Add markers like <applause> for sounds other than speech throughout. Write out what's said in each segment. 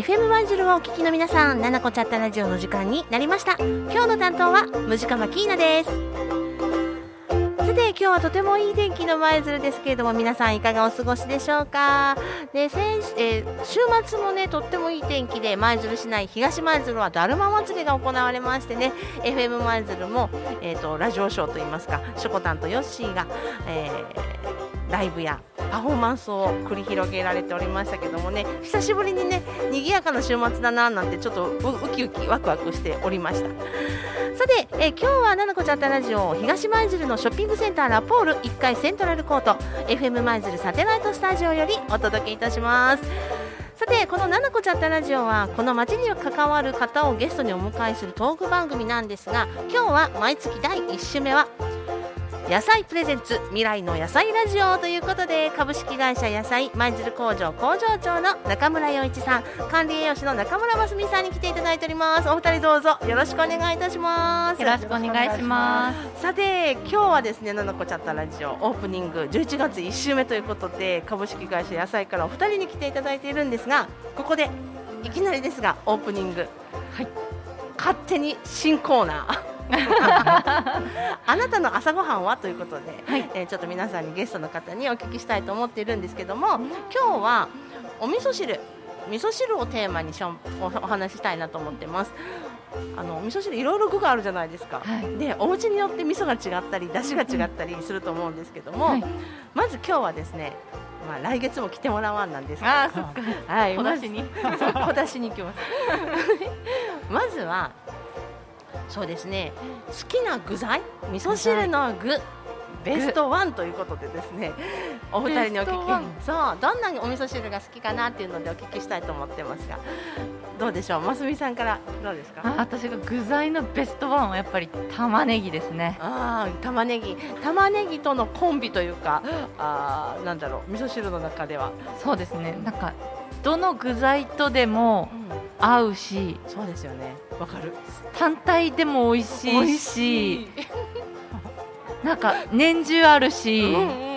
FM ワンジルをお聞きの皆さん、ななこちゃったラジオの時間になりました。今日の担当はムジカマキーナです。さて今日はとてもいい天気の舞鶴ですけれども皆さんいかがお過ごしでしょうか？で先えー週末もねとってもいい天気で舞鶴市内東舞鶴はだるま祭りが行われましてね FM 舞鶴も、えー、とラジオショーといいますかしょこたんとヨッシーが、えーライブやパフォーマンスを繰り広げられておりましたけどもね久しぶりにね賑やかな週末だななんてちょっとウキウキワクワクしておりました。さて、え今日はななこちゃったラジオ東舞鶴のショッピングセンターラポール1階セントラルコート FM 舞鶴サテライトスタジオよりお届けいたします。さてこの「ななこちゃったラジオは」この街に関わる方をゲストにお迎えするトーク番組なんですが今日は毎月第1週目は野菜プレゼンツ未来の野菜ラジオということで株式会社野菜舞鶴工場工場長の中村洋一さん管理栄養士の中村真澄さんに来ていただいておりますお二人どうぞよろしくお願いいたしますよろしくお願いします。さて今日はですね「ななこちゃったラジオ」オープニング11月1週目ということで株式会社野菜からお二人に来ていただいているんですがここでいきなりですがオープニングはい勝手に新コーナーあなたの朝ごはんはということで、はい。えーちょっと皆さんにゲストの方にお聞きしたいと思っているんですけども今日はお味噌汁味噌汁をテーマにしょんおお話ししたいなと思ってます。あのお味噌汁いろいろ具があるじゃないですか、はい。でお家によって味噌が違ったり出汁が違ったりすると思うんですけども、はい。まず今日はですねまあ、来月も来てもらわんなんですけど。あーそっか。はい、小出しに。小出しに行きます。<laughs> まずはそうですね。好きな具材味噌汁の具ベストワンということでですね。お二人にお聞き。そうどんなお味噌汁が好きかなっていうのでお聞きしたいと思ってますが。どうでしょう？ますみさんからどうですか？あ私が具材のベストワンはやっぱり玉ねぎですね。ああ玉ねぎ。玉ねぎとのコンビというかあーなんだろう味噌汁の中では、そうですね。なんかどの具材とでも合うし、そうですよね。わかる。単体でも美味しいし、い。なんか年中あるし、うんうんうんうん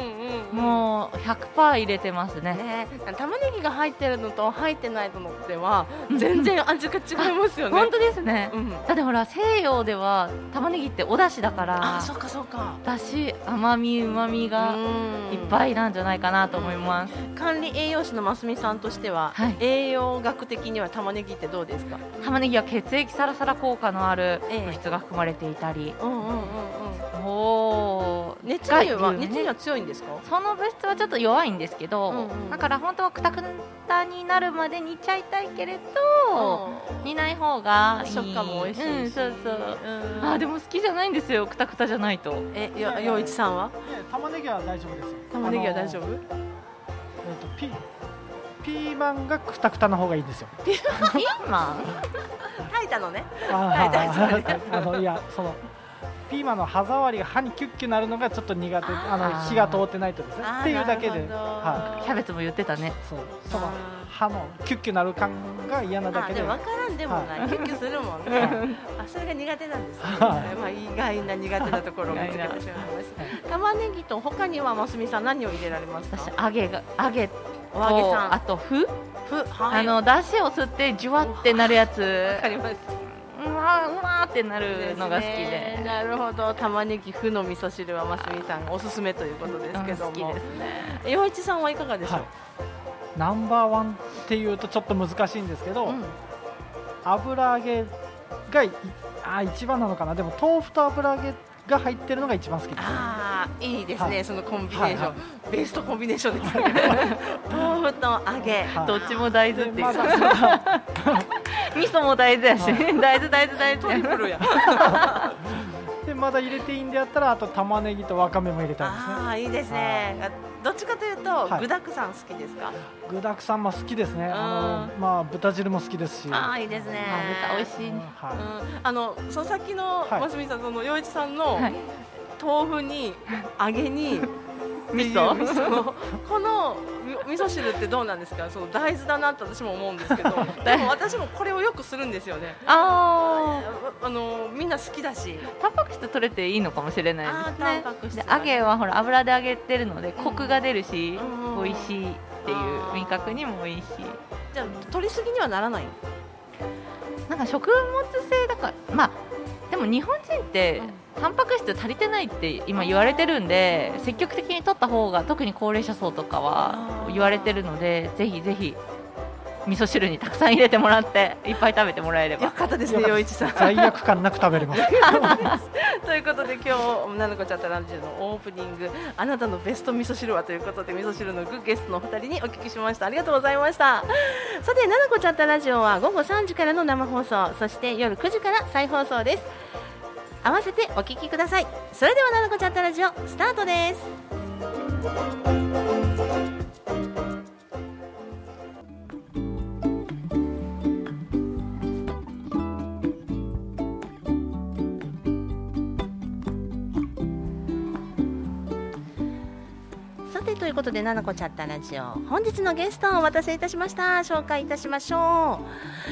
もう100%入れてますね。ね玉ねぎが入ってるのと入ってないのでは全然味が違いますよね。本当ですね。うん、だってほら西洋では玉ねぎってお出汁だからあ、そっかそっか。だし甘み旨みがいっぱいなんじゃないかなと思います。管理栄養士のますみさんとしては、はい栄養学的には玉ねぎってどうですか？玉ねぎは血液サラサラ効果のあるええ物質が含まれていたり、うんうんうんうん。おー熱にはね熱には強いんですか？その物質はちょっと弱いんですけど、うんうん。だから本当はくたくたになるまで煮ちゃいたいけれど、煮ない方がいい。食感も美味しいし。うん、そうそう、うん。あーでも好きじゃないんですよくたくたじゃないと。えよ陽一さんは？玉ねぎは大丈夫です。よ玉ねぎは大丈夫？あの？えっ、とピピーマンがくたくたの方がいいんですよ。ピーマン？<laughs> 炊いたのね。あはい大丈夫ーあのいやそのピーマンの歯触りが歯にキュッキュなるのがちょっと苦手。あの火が通ってないとですね。っていうだけで。はキャベツも言ってたね。いそう。そのあ歯のキュッキュなる感が嫌なだけで。あでも分からんでもない、はキュッキュするもんね。あそれが苦手なんですね。はい。まあ意外な苦手なところを見つけてしまいました。玉ねぎと他にはますみさん何を入れられますか？私揚げが揚げとお揚げさん。あと麩、ふはい。あの出汁を吸ってジュワってなるやつ。わかります。うわーうわーってなるのが好きすねで。なるほど。玉ねぎふの味噌汁はますみさんおすすめということですけども。ですね。洋一さんはいかがでしょう？はい。ナンバーワンっていうとちょっと難しいんですけど、うん。油揚げがいあー一番なのかな？でも豆腐と油揚げが入ってるのが一番好きです。ああいいですね、はい。そのコンビネーション、はいはベストコンビネーションですね。<laughs> 豆腐と揚げ、はい。どっちも大豆っていう味噌も大豆やし、は大豆大豆大トリ豆プルや。<laughs> でまだ入れていいんであったらあと玉ねぎとわかめも入れたいですね。ああいいですね。どっちかというと、はい。具だくさん好きですか？具だくさんも好きですね。あうのまあ豚汁も好きですし。ああいいですね。あ豚美味しいうん、あのそのさっきのはい。ますみさんその洋一さんの、はい。豆腐に揚げに <laughs> 味噌？味 <laughs> 噌このみ味噌汁ってどうなんですか？その大豆だなって私も思うんですけど <laughs> でも私もこれをよくするんですよね。ああのみんな好きだし。ータンパク質取れていいのかもしれないですね。タンパク質。で揚げはほら油で揚げてるのでコクが出るし、うん。美味しいっていう味覚にもい。いしじゃあ取りすぎにはならない？なんか食物性だからまあでも日本人ってタンパク質足りてないって今言われてるんで積極的に取った方が特に高齢者層とかは言われてるのでぜひぜひ味噌汁にたくさん入れてもらっていっぱい食べてもらえれよばかったですね陽一さん。罪悪感なく食べれます。<laughs> ということで今日ななこちゃったラジオのオープニングあなたのベスト味噌汁はということで味噌汁のグゲストのお二人にお聞きしました。ありがとうございました。さてななこちゃったラジオは午後3時からの生放送そして夜9時から再放送です合わせてお聞きくださいそれではななこちゃったラジオスタートですさてということで、ななこちゃったラジオ、本日のゲストをお待たせいたしました。紹介いたしましょ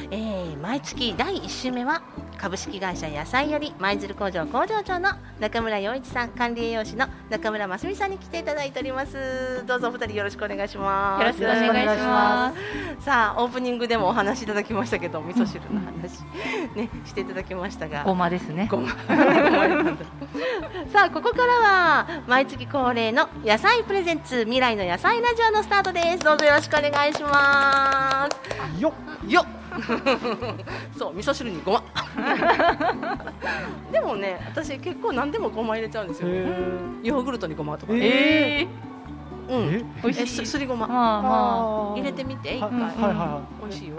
う。えー毎月第1週目は、株式会社野菜より舞鶴工場工場長の中村洋一さん、管理栄養士の中村真澄さんに来ていただいております。どうぞお二人よろしくお願いします。よろしくお願いしますさあ、オープニングでもお話しいただきましたけど、味噌汁の話、ね、していただきましたが。ごまですね。ごま。<laughs> さあここからは毎月恒例の野菜プレゼンツ未来の野菜ラジオのスタートです。どうぞよろしくお願いします。よっ。よっ <laughs> そう味噌汁にごま。<laughs> でもね私結構何でもごま入れちゃうんですよ、へヨーグルトにごまとか、ええうん。え？え美味しい。すすりごま。まあま入れてみて一は回、はいはい。は美味しいよ。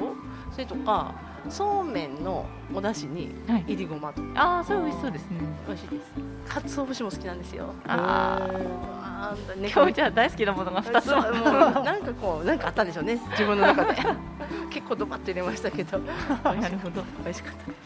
それとかそうめんのお出汁にあはい。いりごまとか。ああそれ美味しそうですね。美味しいです。鰹節も好きなんですよ。あーあーね。今日じゃあ大好きなものが2つも。うなんかこうなんかあったんでしょうね。<laughs> 自分の中で。結構ドバッと入れましたけど。なるほど。美味しかったで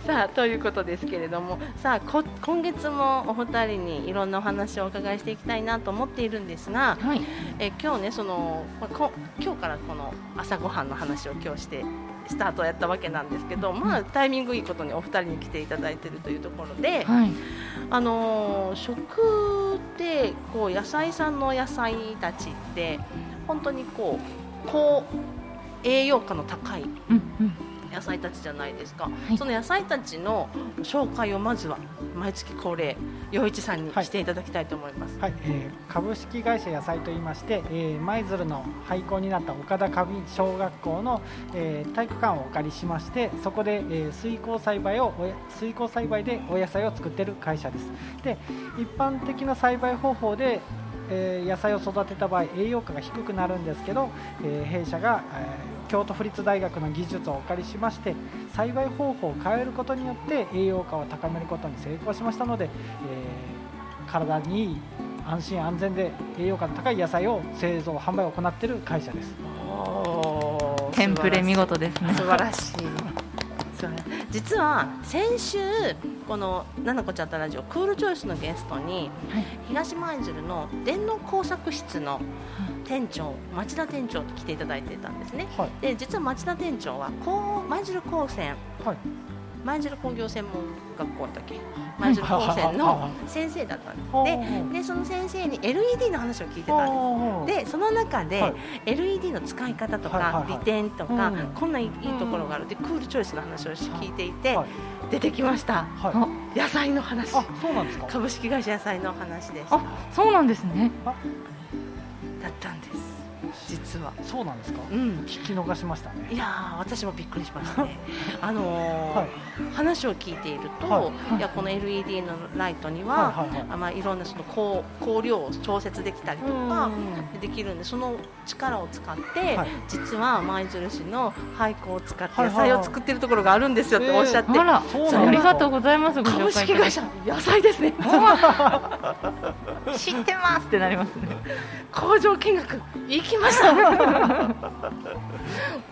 す。さあということですけれども。さあこ今月もお二人にいろんなお話をお伺いしていきたいなと思っているんですがはい。え今日ねそのまあこ今日からこの朝ごはんの話を今日してスタートをやったわけなんですけど、まあ、タイミングいいことにお二人に来ていただいているというところで、はい。あのー食ってこう野菜産の野菜たちって本当にこう高栄養価の高い野菜たちじゃないですか、い。その野菜たちの紹介をまずは毎月恒例陽一さんにはい。していただきたいと思います。はい、えー株式会社野菜といいまして、えー舞鶴の廃校になった岡田花瓶小学校の、えー体育館をお借りしましてそこで、えー水耕栽培を水耕栽培でお野菜を作っている会社です。で一般的な栽培方法でえー野菜を育てた場合栄養価が低くなるんですけど、えー弊社が、えー京都府立大学の技術をお借りしまして栽培方法を変えることによって栄養価を高めることに成功しましたので、えー体にいい安心安全で栄養価の高い野菜を製造販売を行っている会社です。テンプレ見事ですね。素晴らしい実は先週この「ななこちゃったラジオ」クールチョイスのゲストに、はい。東舞鶴の電脳工作室の店長町田店長と来ていただいてたんですね。はい。で実は町田店長はこう舞鶴高専はい舞鶴工業専門学校だっけ？舞鶴高専の先生だったんですででその先生に LED の話を聞いてたんですでその中で、はい。LED の使い方とか、利点とか、うん。こんないいところがある。でクールチョイスの話を聞いていて、はい。出てきました。はい。野菜の話。あそうなんですか。株式会社野菜の話でした。あそうなんですね。だったんです実は。そうなんですか？うん。聞き逃しましたね。いやー私もびっくりしましたね。<laughs> あのーはい。話を聞いていると、はい。い、やこの LED のライトには、はいはいはい。あまあ、いろんなその光光量を調節できたりとかできるんでその力を使って、はい。実は舞鶴市の廃校を使って野はいはいはい。菜を作ってるところがあるんですよっておっしゃって、あらそうなんだありがとうございますご株式会社野菜ですね。<laughs> 知ってますってなりますね。工場見学行きました。<laughs>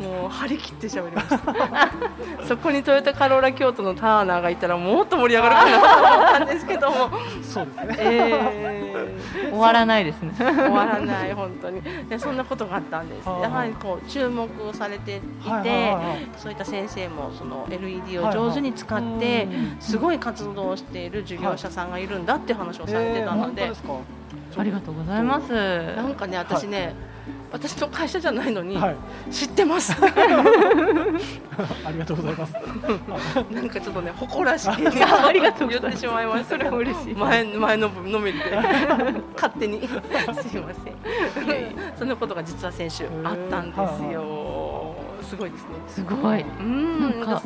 もう張り切って喋りました。<laughs> そこにトヨタカローラ京都のターナーがいたらもっと盛り上がるかなと思ったんですけども。そうですね。えー。終わらないですね。終わらない本当に。でそんなことがあったんです。はあやはりこう注目をされていて、はいはいはいはい。そういった先生もその LED を上手に使ってすごい活動をしている事業者さんがいるんだって話をされてたので、えー本当ですか。ありがとうございます。なんかね私ね、私の会社じゃないのに、はい、知ってます。<laughs> ありがとうございます。<laughs> なんかちょっとね誇らしげに <laughs> ありがとう言ってしまいましたけどそれは嬉しい。前前ののめりで。勝手に。すいません。そんなことが実は先週あったんですよすごいですね。すごい。うん。なんか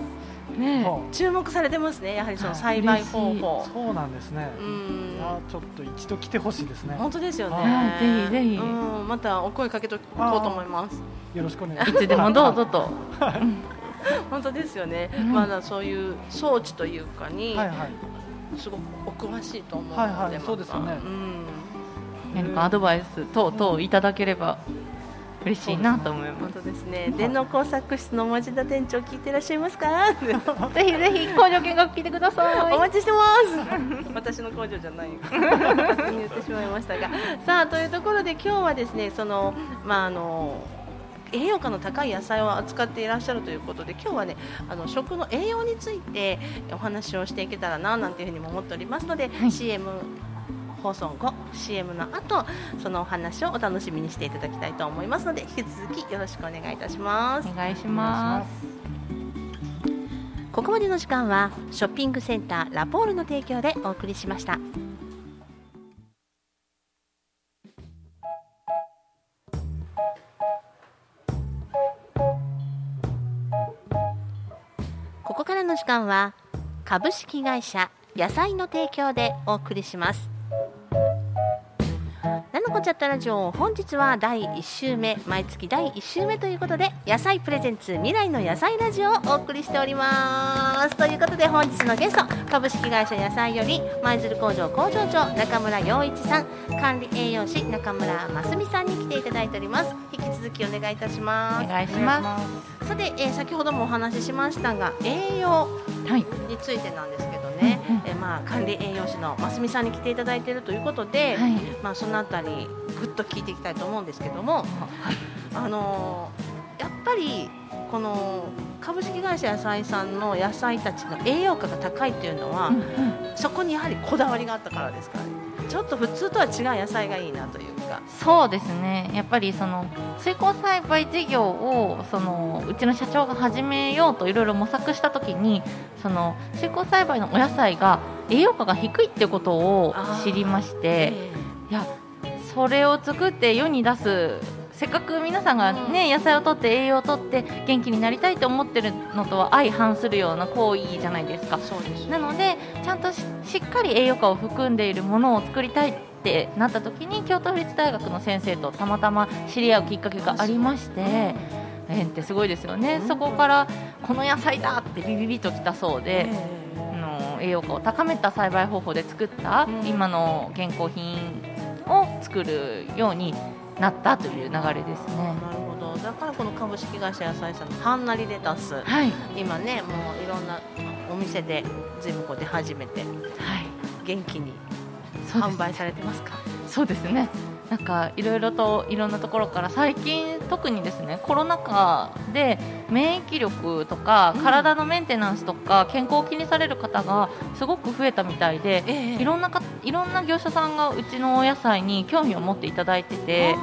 ねは注目されてますねやはりそのはい。栽培方あ法そうなんですね。うん。いやちょっと一度来てほしいですね。本当ですよね、はい。ぜひぜひ。うん、またお声かけとこうと思います。よろしくお願いします。いつでもどうぞと。<laughs> 本当ですよね、うん。まだそういう装置というかに、はいはい。すごくお詳しいと思うので、はいはい。そうですよね。うん。何かアドバイス等々いただければ嬉しいなと思いま本当ですね。電脳工作室の町田店長聞いてらっしゃいますか？す。<laughs> ぜひぜひ工場見学来てください。お待ちしてます。<laughs> 私の工場じゃない。<laughs> 言ってしまいましたが、さあというところで今日はですね、そのまああの。栄養価の高い野菜を扱っていらっしゃるということで今日はねあの食の栄養についてお話をしていけたらななんていうふうにも思っておりますので、はい CM 放送後 CM の後そのお話をお楽しみにしていただきたいと思いますので引き続きよろしくお願いいたします。お願いします。ここまでの時間はショッピングセンターラポールの提供でお送りしました。ここからの時間は株式会社野菜の提供でお送りしますこちゃったラジオ本日は第1週目毎月第1週目ということで野菜プレゼンツ未来の野菜ラジオをお送りしておりますということで本日のゲスト株式会社野菜より舞鶴工場工場長中村洋一さん管理栄養士中村真澄さんに来ていただいております引き続きお願いいたしますお願いします。さて、えー先ほどもお話ししましたが栄養はい。についてなんですけどね、うんうんえーまあ管理栄養士の真澄さんに来ていただいているということで、はい。まあそのあたりぐっと聞いていきたいと思うんですけども、あのーやっぱりこの株式会社野菜さんの野菜たちの栄養価が高いっていうのは、うんうん。そこにやはりこだわりがあったからですかね。ちょっと普通とは違う野菜がいいなというか。そうですね。やっぱりその水耕栽培事業をそのうちの社長が始めようといろいろ模索したときに、その水耕栽培のお野菜が栄養価が低いっていうことを知りまして、いやそれを作って世に出すせっかく皆さんがね、野菜をとって栄養をとって元気になりたいと思ってるのとは相反するような行為じゃないですか。そうですなのでちゃんとししっかり栄養価を含んでいるものを作りたいってなった時に京都府立大学の先生とたまたま知り合うきっかけがありまして縁ってすごいですよね、うん。そこからこの野菜だってビビビときたそうで、の栄養価を高めた栽培方法で作ったうん。今の健康品を作るようになったという流れですね。ーなるほど。だからこの株式会社野菜さんのはんなりレタスはい、今ねもういろんなお店で全部こう出始めてはい、元気に販売されてますか？そうですね。なんかいろいろといろんなところから最近特にですねコロナ禍で免疫力とかうん。体のメンテナンスとか健康を気にされる方がすごく増えたみたいでえいろんなかいろんな業者さんがうちのお野菜に興味を持っていただいてて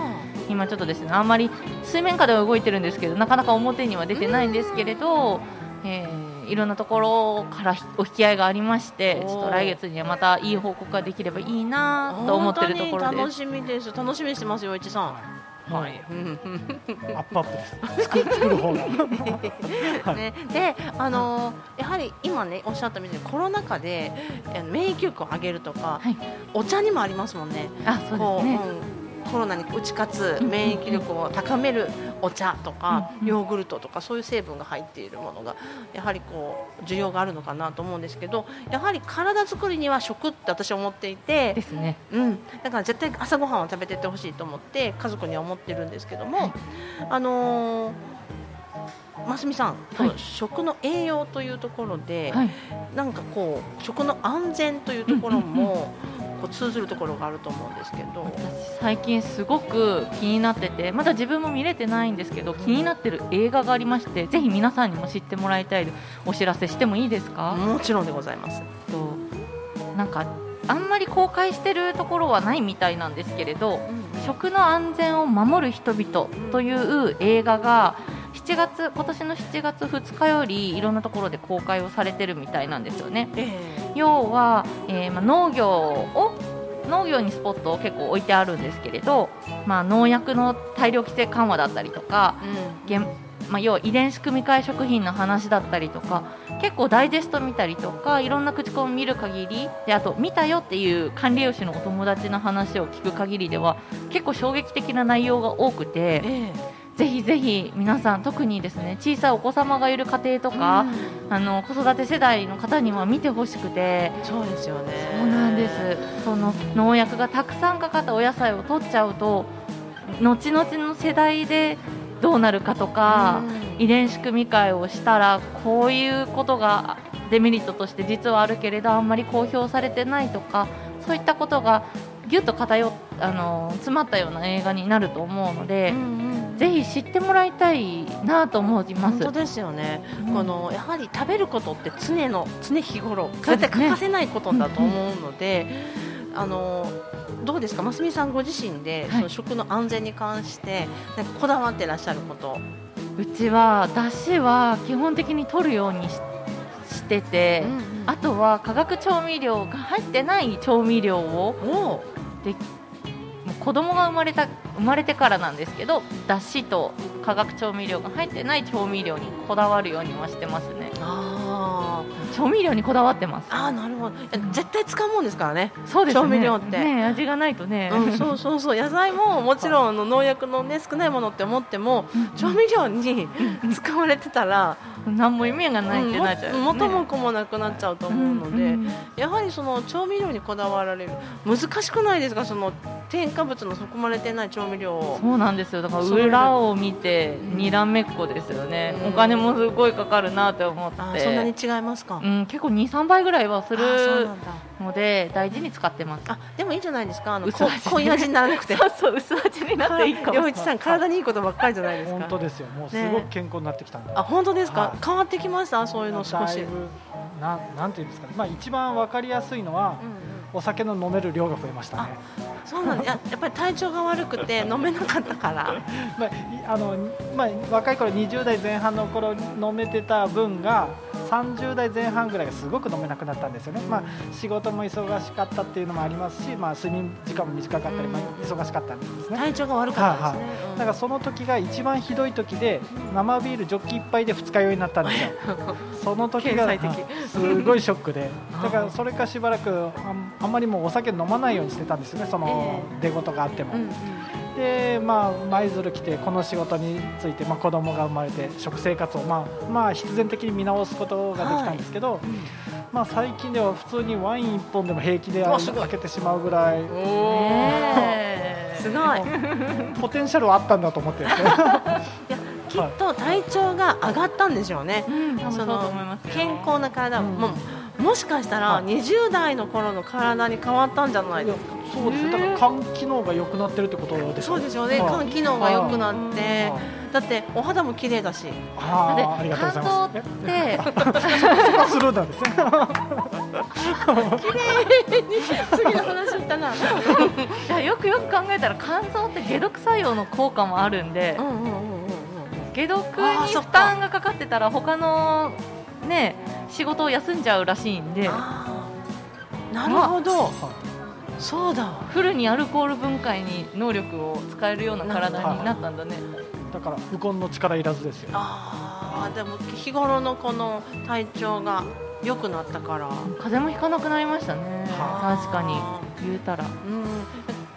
今ちょっとですねあんまり水面下では動いてるんですけどなかなか表には出てないんですけれど、えーいろんなところからお引き合いがありましてちょっと来月にはまたいい報告ができればいいなと思ってるところです。本当に楽しみです楽しみにしてますよ一さんはい。うんアップアップです。作る作る方が。は <laughs> いね、で、あのーやはり今ねおっしゃったみたいにコロナ禍で免疫力を上げるとか、はいお茶にもありますもんね。あそうですね。うんコロナに打ち勝つうん免疫力を高めるお茶とか、うんヨーグルトとかそういう成分が入っているものがやはりこう需要があるのかなと思うんですけどやはり体作りには食って私は思っていてですね。うん、だから絶対朝ごはんを食べていってほしいと思って家族には思ってるんですけども、あのー、ますみさん、この食の栄養というところで、はい。なんかこう食の安全というところも、こう通ずるところがあると思うんですけど、私最近すごく気になっててまだ自分も見れてないんですけど気になってる映画がありましてぜひ皆さんにも知ってもらいたいお知らせしてもいいですか、もちろんでございます。となんかあんまり公開してるところはないみたいなんですけれど食の安全を守る人々という映画が7月今年の7月2日よりいろんなところで公開をされてるみたいなんですよね。え要は、えーまあ、農業を農業にスポットを結構置いてあるんですけれど、まあ、農薬の大量規制緩和だったりとかえうん。現まあ、要は遺伝子組み換え食品の話だったりとか結構ダイジェスト見たりとかいろんな口コミ見る限りであと見たよっていう管理栄養士のお友達の話を聞く限りでは結構衝撃的な内容が多くてえぜひぜひ皆さん特にですね小さいお子様がいる家庭とえか、うん。あの子育て世代の方には見てほしくてそうですよね。そうなんです。その農薬がたくさんかかったお野菜を取っちゃうと後々の世代でどうなるかとか、遺伝子組み換えをしたらこういうことがデメリットとして実はあるけれどあんまり公表されてないとかそういったことがぎゅっと偏っあの詰まったような映画になると思うので、うんうんぜひ知ってもらいたいなと思います。本当ですよね、うん。このやはり食べることって常の常日頃絶対欠かせないことだと思うので、あのどうですか、ますみさんご自身で、はい。その食の安全に関してなんかこだわってらっしゃること、うちはだしは基本的に取るようにししてて、あとは化学調味料が入ってない調味料をおもう子供が生まれた生まれてからなんですけどだしと化学調味料が入ってない調味料にこだわるようにはしてますね。調味料にこだわってます。あーなるほど。絶対使うもんですからね、そうですね。調味料って。ね味がないとね、うん、そうそうそう。野菜ももちろんあの農薬の、ね、少ないものって思っても調味料に使われてたら、何も意味がないってなっちゃう、うんも元も子もなくなっちゃうと思うので、んんやはりその調味料にこだわられる。難しくないですか？その添加物の含まれてない調味料。をそうなんですよ。だから裏を見てうん。にらめっこですよね、うん。お金もすごいかかるなって思って。あそんなに違いますか、うん、結構23倍ぐらいはすあそうるので大事に使ってます。あでもいいじゃないですか？あの薄こ味濃い味にならなくて。<laughs> そうそう薄味になっていいかも。良一さん体にいいことばっかりじゃないですか。本当ですよ。もうすごく健康になってきたんで、あ本当ですか、はい。変わってきました？そういうの少し、ななんていうんですかね、まあ、一番わかりやすいのは、うんうん。お酒の飲める量が増えましたね、そうなんだ。ややっぱり体調が悪くて <laughs> 飲めなかったから。まあいあのまあ、若い頃20代前半の頃飲めてた分が30代前半ぐらいがすごく飲めなくなったんですよね、まあ、仕事も忙しかったっていうのもありますし、まあ、睡眠時間も短かったり、うんまあ、忙しかったんですね、体調が悪かったですね、うんだからその時が一番ひどい時で生ビールジョッキ1杯で二日酔いになったんですよ。<laughs> その時がすごいショックで。<laughs> だからそれからしばらくあんあんまりもうお酒飲まないようにしてたんですよね。その出事があっても、うんうんでまあ舞鶴来てこの仕事について、まあ、子供が生まれて食生活を、まあまあ、必然的に見直すことができたんですけど、まあ、最近では普通にワイン1本でも平気で開けてしまうぐらい。すごい。<laughs> ポテンシャルはあったんだと思って <laughs> きっと体調が上がったんでしょうね、うん、その健康な体、うんももしかしたらはい。20代の頃の体に変わったんじゃないですか、そうですだから肝機能が良くなってるってことですそうですよね、はい。肝機能が良くなって、はい。だってお肌も綺麗だし、あありがとうございます。肝臓ってえ <laughs> そこはスルーなんですね。次の話したな。<laughs> いやよくよく考えたら肝臓って解毒作用の効果もあるんで。解毒に負担がかかってたら他のね仕事を休んじゃうらしいんで。なるほど、そうだ。わ。フルにアルコール分解に能力を使えるような体になったんだね。だからウコンの力いらずですよ。ああ、でも日頃のこの体調が良くなったから。風邪もひかなくなりましたね。は確かに。言うたら。うん。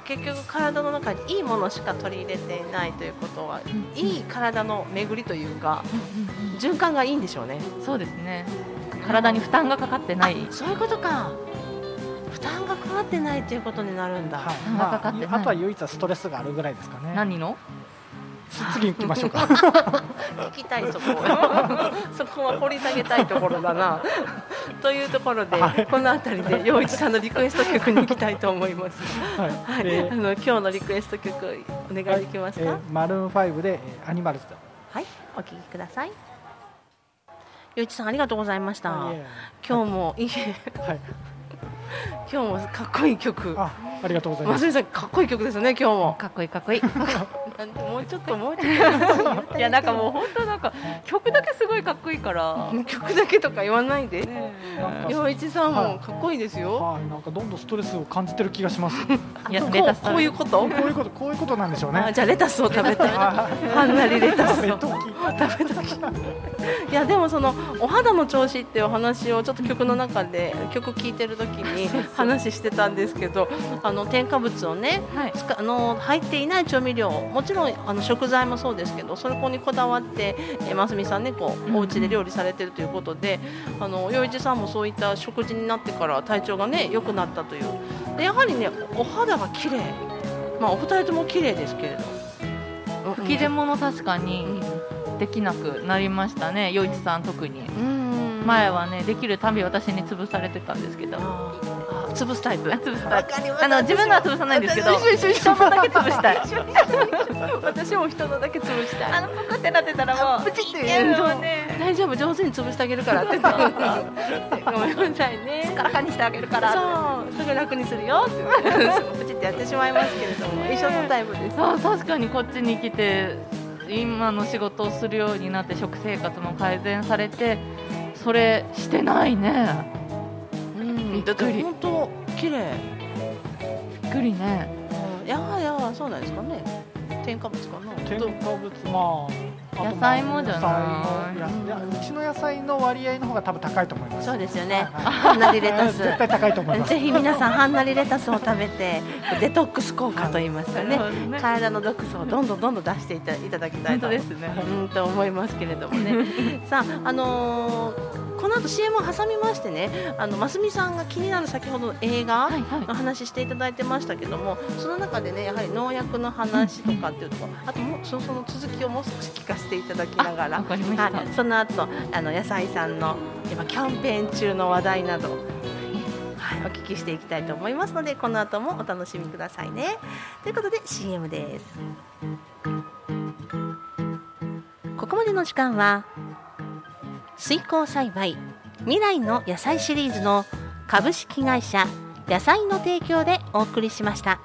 結局体の中にいいものしか取り入れていないということは、いい体の巡りというか循環がいいんでしょうね。そうですね体に負担がかかってない。あそういうことか。負担がかかってないということになるんだ。はい。あ、あとは唯一はストレスがあるぐらいですかね。何の？次行きましょうか。<laughs> 聞きたいそこ。<laughs> そこは掘り下げたいところだな。<laughs> というところで、はい。この辺りで陽一さんのリクエスト曲に行きたいと思います。はい、はい、えあの今日のリクエスト曲お願いできますか？はい、えーマルーン5で、えーアニマルズ。お聴きください陽一さんありがとうございました。はい今日もいいはい。<laughs> 今日もかっこいい曲。あありがとうございまますさんかっこいい曲ですよね今日も。かっこいいかっこいい。なんでもうちょっともうちょっといやなんかもう本当なんか曲だけすごいかっこいいから。曲だけとか言わないで。洋一さんもかっこいいですよ。はいなんかどんどんストレスを感じてる気がします。いやこレタス。うこういうこと？こういうことこういうことなんでしょうね。あじゃあレタスを食べたい。あはんなりレタス。を食べとき。食べときいやでもそのお肌の調子っていうお話をちょっと曲の中で曲聴いてる時に話してたんですけどあの添加物をねはい。つかあの入っていない調味料もちろんあの食材もそうですけどそれこにこだわってえーますみさんねこうお家で料理されてるということであの洋一さんもそういった食事になってから体調がね良くなったという。でやはりねお肌が綺麗。まあお二人とも綺麗ですけれど吹き出物確かにできなくなりましたね余一さん特に。うん前はねできるたび私に潰されてたんですけど潰すタイプ？あ潰すタイプあの自分のは潰さないんですけど。人のだけ潰したい。私も人のだけ潰したい。あのぷくってなってたらもうプチって大丈夫上手に潰してあげるから。って言ってごめんなさいね。からかにしてあげるから。そう。すぐ楽にするよプチってやってしまいますけれども、ね一緒のタイプです。あ確かにこっちに来て今の仕事をするようになって食生活も改善されてそれしてないね。うんびっくり。本当綺麗。びっくりね。うん。やはやそうなんですかね。添加物かな。添加物まあ野菜もじゃない。うちの野菜の割合の方が多分高いと思います。そうですよね。はいはい。はんなりレタス。絶対高いと思います。ぜひ皆さんはんなりレタスを食べてデトックス効果といいますかね。体の毒素をどんどんどんどん出していたいただきたいと本当ですね。うんと思いますけれどもね。<laughs> さああのーこの後 CM を挟みましてねあのますみさんが気になる先ほどの映画はいはいの話していただいてましたけどもその中でねやはり農薬の話とかっていうところあともうそその続きをもう少し聞かせていただきながらわかりました、はい、その後あの野菜さんの今キャンペーン中の話題など、はい、お聞きしていきたいと思いますのでこの後もお楽しみくださいね。ということで CM です。ここまでの時間は水耕栽培未来の野菜シリーズの株式会社野菜の提供でお送りしました。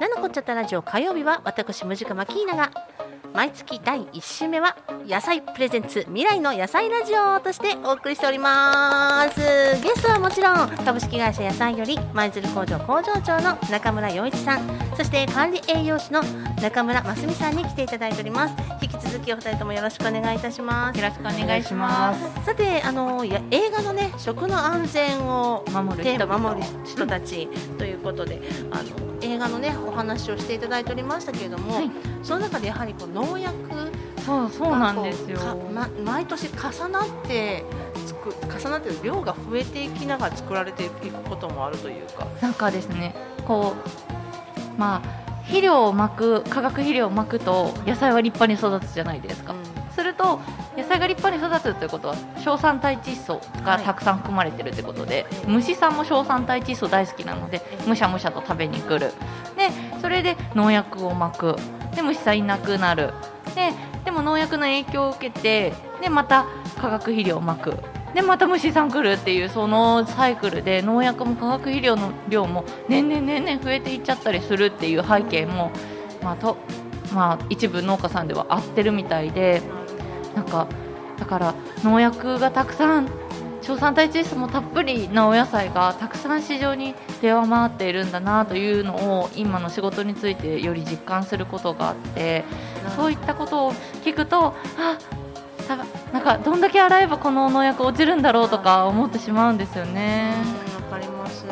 なのこっちゃったラジオ火曜日は私ムジカマキーナが毎月第1週目は野菜プレゼンツ未来の野菜ラジオとしてお送りしておりますもちろん株式会社野菜より舞鶴工場工場長の中村洋一さんそして管理栄養士の中村真澄さんに来ていただいております。引き続きお二人ともよろしくお願いいたします。よろしくお願いします。さてあのや映画のね食の安全を守るテ守る人たちということであの映画のねお話をしていただいておりましたけれども、はい。その中でやはりこう農薬そうそうがなんですよ。ま毎年重なってつく重なってる量が増えていきながら作られていくこともあるというか。なんかですねこうまあ肥料をまく化学肥料をまくと野菜は立派に育つじゃないですか、すると野菜が立派に育つということは硝酸体窒素がたくさん含まれてるってことで、はい虫さんも硝酸体窒素大好きなのでむしゃむしゃと食べに来る。でそれで農薬をまく。で虫さんいなくなる。ででも農薬の影響を受けてでまた化学肥料をまく。でまた虫さん来るっていうそのサイクルで農薬も化学肥料の量も年々年々増えていっちゃったりするっていう背景も、まあとまあ、一部農家さんでは合ってるみたいでなんかだから農薬がたくさん硝酸体窒素もたっぷりなお野菜がたくさん市場に出回っているんだなというのを今の仕事についてより実感することがあってそういったことを聞くとあさなんかどんだけ洗えばこの農薬落ちるんだろうとか思ってしまうんですよね。うんわかります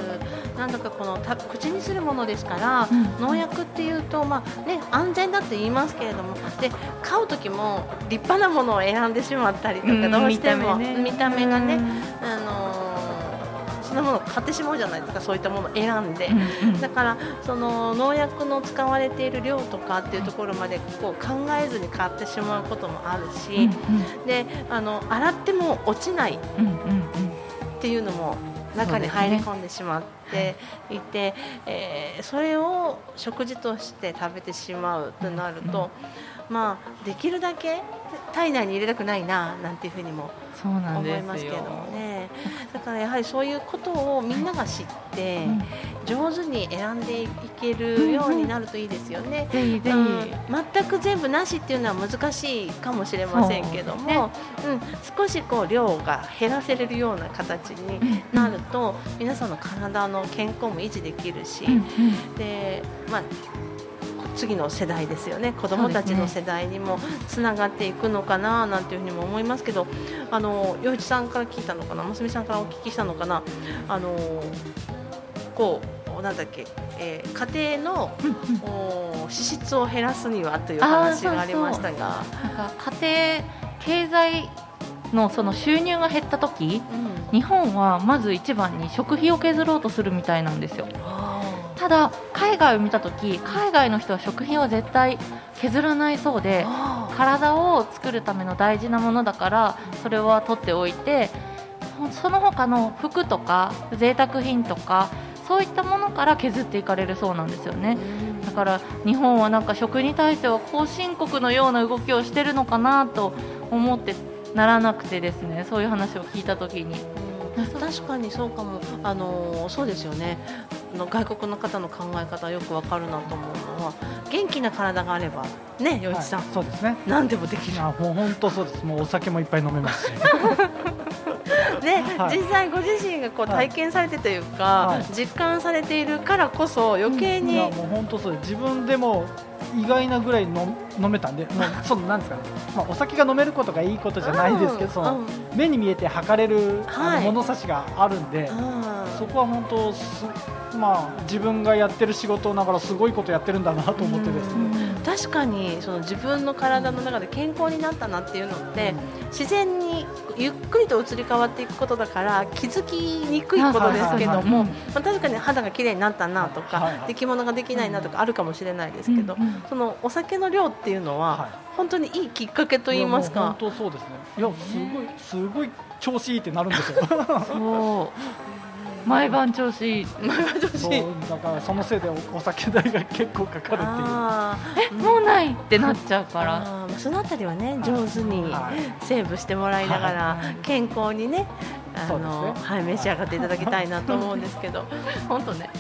なんだかこのた口にするものですから、うん。農薬っていうと、まあね、安全だって言いますけれどもで買う時も立派なものを選んでしまったりとか、うんどうしても見た目ね。がね、あのーそものを買ってしまうじゃないですかそういったものを選んで。だからその農薬の使われている量とかっていうところまでこう考えずに買ってしまうこともあるし、であの洗っても落ちないっていうのも中に入り込んでしまっていてそ,、えーそれを食事として食べてしまうとなると、まあ、できるだけ体内に入れたくないななんていうふうにも思いますけど。もねだからやはりそういうことをみんなが知って、うん。上手に選んでいけるようになるといいですよね。うん全く全部なしっていうのは難しいかもしれませんけどもう、ん、少しこう量が減らせれるような形になると皆さんの体の健康も維持できるし、でまあ次の世代ですよね。子どもたちの世代にもつながっていくのかななんていうふうにも思いますけどあの洋一さんから聞いたのかなますみさんからお聞きしたのかなあのこうなんだっけ、えー家庭のお脂質を減らすにはという話がありましたが。家庭経済のその収入が減った時うん。日本はまず一番に食費を削ろうとするみたいなんですよ。あただ海外を見た時海外の人は食費は絶対削らないそうであ体を作るための大事なものだからそれは取っておいてほその他の服とか贅沢品とかそういったものから削っていかれるそうなんですよね。だから日本はなんか食に対しては後進国のような動きをしてるのかなと思ってならなくてですねそういう話を聞いた時に。うん。確かにそうかも、あのーそうですよね。あの外国の方の考え方よくわかるなと思うのは元気な体があればね洋一さん、はいそうですね。何でもできる、あもう本当そうです。もうお酒もいっぱい飲めますし。<laughs> ねはい。実際ご自身がこうはい体験されてというか、はい。実感されているからこそ余計に、いやもう本当そう自分でも意外なぐらいの飲めたんでもうそのなんですかね、まあ、お酒が飲めることがいいことじゃないですけど、そのうん。目に見えて測れる、物差しがあるんで、うん。そこは本当す、まあ、自分がやってる仕事ながらすごいことやってるんだなと思ってですね、確かにその自分の体の中で健康になったなっていうのって、自然にゆっくりと移り変わっていくことだから気づきにくいことですけども、はいまあ、確かに肌が綺麗になったなとか、はいはい出来物ができないなとかあるかもしれないですけど、そのお酒の量っていうのは、はい。本当にいいきっかけと言いますか。本当そうですね。いやすごいすごい調子いいってなるんですよ。そう。毎晩調子いい。そうだからそのせいでおお酒代が結構かかるっていう。あー。もうないってなっちゃうから。あーまあそのあたりはね上手にはい。セーブしてもらいながらはい。健康にねあのねはい召し上がっていただきたいなと思うんですけど。<laughs> 本当ね。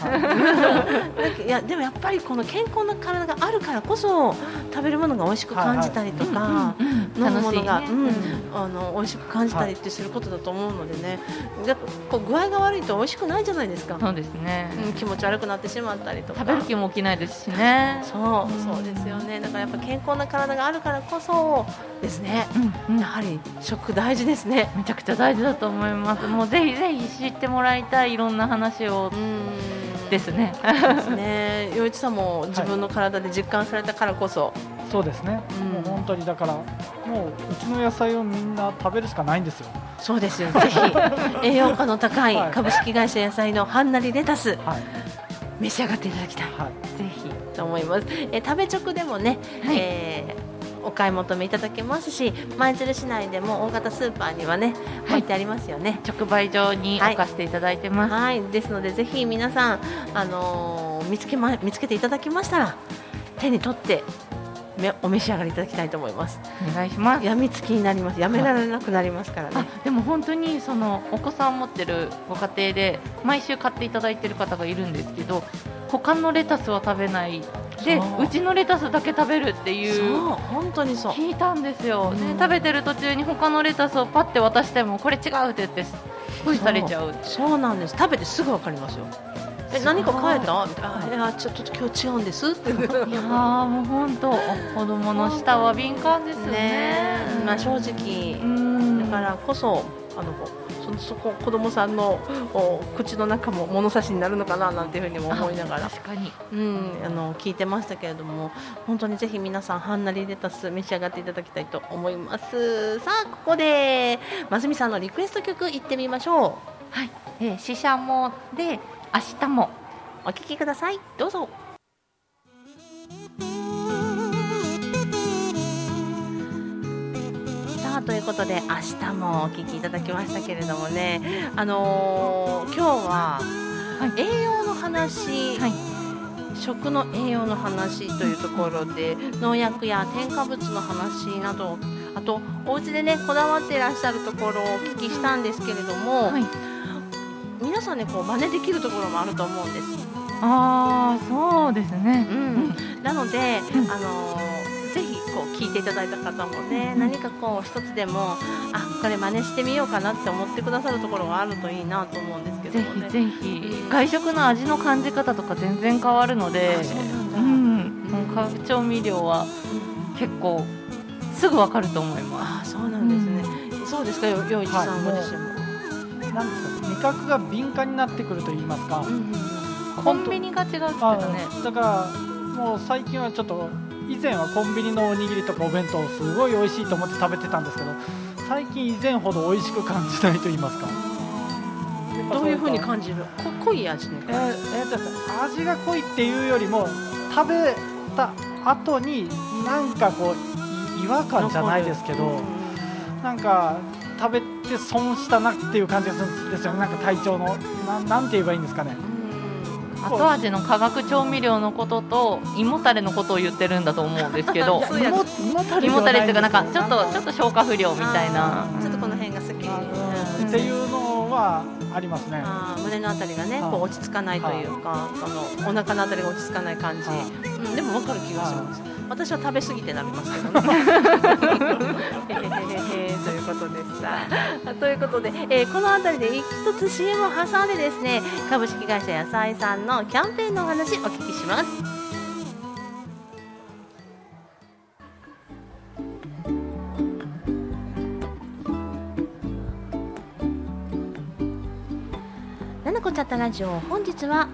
い。<laughs> やでもやっぱりこの健康な体があるからこそ食べるものが美味しく感じたりとか、飲むものが、ね。うんあの美味しく感じたりってすることだと思うのでね、だこう具合が悪いと美味しくないじゃないですか、そうですね、うん、気持ち悪くなってしまったりとか。食べる気も起きないですしね。そうそうですよね。だからやっぱ健康な体があるからこそですね。うんうん。やはり食大事ですね。めちゃくちゃ大事だと思いますもうぜひぜひ知ってもらいたいいろんな話を。うん。ですね。ですね。<laughs> 洋一さんも自分の体で実感されたからこそ、そうですね、うん。もう本当にだからもううちの野菜をみんな食べるしかないんですよ。そうですよ。ぜひ <laughs> 栄養価の高いはい。株式会社野菜のはんなりレタスはい。召し上がっていただきたい。はい。ぜひと思います。え食べ直でもね、はい。えーお買い求めいただけますし舞鶴市内でも大型スーパーにはねはい置いてありますよね、直売所に置かせていただいてます、はい、ですのでぜひ皆さん、あのー見つけま見つけていただきましたら手に取ってめお召し上がりいただきたいと思います。お願いしますやみつきになります。やめられなくなりますからあね。でも本当にそのお子さん持ってるご家庭で毎週買っていただいてる方がいるんですけど他のレタスは食べない。でそう。うちのレタスだけ食べるっていう本当にそう。聞いたんですよ、でうん。食べてる途中に他のレタスをパッて渡してもこれ違うって言ってすごいされちゃうそう。なんです。食べてすぐわかりますよ。え何か変えた？みたいなあいやちょっと今日違うんですって。いやーもう本当子供の舌は敏感ですよね。ねまあ正直。うん。だからこそあのそこ子供さんのお口の中も物差しになるのかななんていうふうにも思いながら。確かに。うん、あの聞いてましたけれども本当にぜひ皆さんはんなりレタス召し上がっていただきたいと思います。さあここでますみさんのリクエスト曲いってみましょはい、えー、ししゃもで明日も。うお聴きください。どうぞということで明日もお聴きいただきましたけれどもねあのー今日ははい。栄養の話、はい。食の栄養の話というところで農薬や添加物の話などあとお家でねこだわっていらっしゃるところをお聞きしたんですけれども、はい。皆さんねこう真似できるところもあると思うんです。ああそうですね。うん、なので、うん。あのーこう聞いていただいた方もね、うん。何かこう一つでもあこれ真似してみようかなって思ってくださるところがあるといいなと思うんですけどね。ひぜひ。外食の味の感じ方とか全然変わるのでうなん化学調味料は結構すぐわかると思いまあそうなんですね。そうですか？よ陽一さんご自身も。なんですか味覚が敏感になってくると言いますか、うんうんうん。すコンビニが違うって言ったね。だからもう最近はちょっと以前はコンビニのおにぎりとかお弁当をすごい美味しいと思って食べてたんですけど最近以前ほど美味しく感じないと言いますか。どういう風にじ感じる？こ濃い味にえーえー味が濃いっていうよりも食べた後になんかこうい違和感じゃないですけどなんか食べて損したなっていう感じがするんですよね。なんか体調のななんて言えばいいんですかね後味の化学調味料のことと胃もたれのことを言ってるんだと思うんですけど胃もたれ胃もたれっていうかなんかちょっとちょっと消化不良みたいな。ちょっとこの辺がすっきり、あうん。っていうのはありますね。胸のあたりがねはい。こう落ち着かないというか、そのお腹のあたりが落ち着かない感じ、はい。うん、でも分かる気がします、私は食べ過ぎてなりますけどね。へへへへへということでしたということで、えーこのあたりで一つ CM を挟んでですね株式会社野菜さんのキャンペーンのお話お聞きしますこちゃったラジオ本日は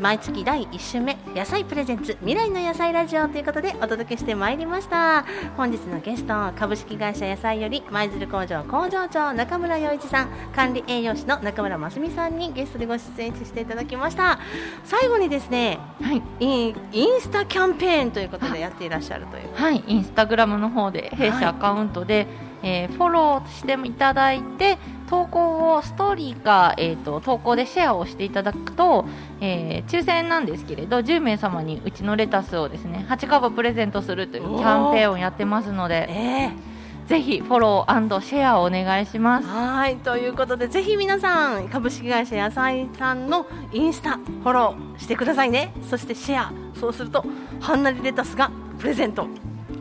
毎月第1週目野菜プレゼンツ未来の野菜ラジオということでお届けしてまいりました。本日のゲスト株式会社野菜より舞鶴工場工場長中村洋一さん管理栄養士の中村真澄さんにゲストでご出演していただきました。最後にですねはい。インインスタキャンペーンということでやっていらっしゃるというはい、インスタグラムの方で弊社アカウントで、えーフォローしていただいて投稿をストーリーか、えー、と投稿でシェアをしていただくと、えー抽選なんですけれど10名様にうちのレタスをですね8株プレゼントするというキャンペーンをやってますのでええぜひフォローシェアをお願いします。はいということでぜひ皆さん株式会社野菜さんのインスタフォローしてくださいね。そしてシェアそうするとはんなりレタスがプレゼント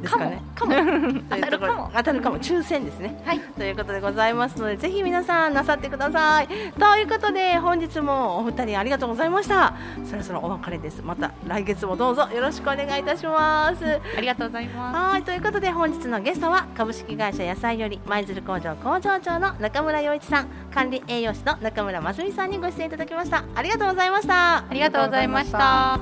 ですかね。かも <laughs> 当たるかも。当たるかも。抽選ですね。はい。ということでございますのでぜひ皆さんなさってください。ということで本日もお二人ありがとうございました。そろそろお別れです。また来月もどうぞ。よろしくお願いいたします。ありがとうございます。はい。ということで本日のゲストは株式会社野菜より舞鶴工場工場長の中村洋一さん。管理栄養士の中村真澄さんにご出演いただきました。ありがとうございました。ありがとうございました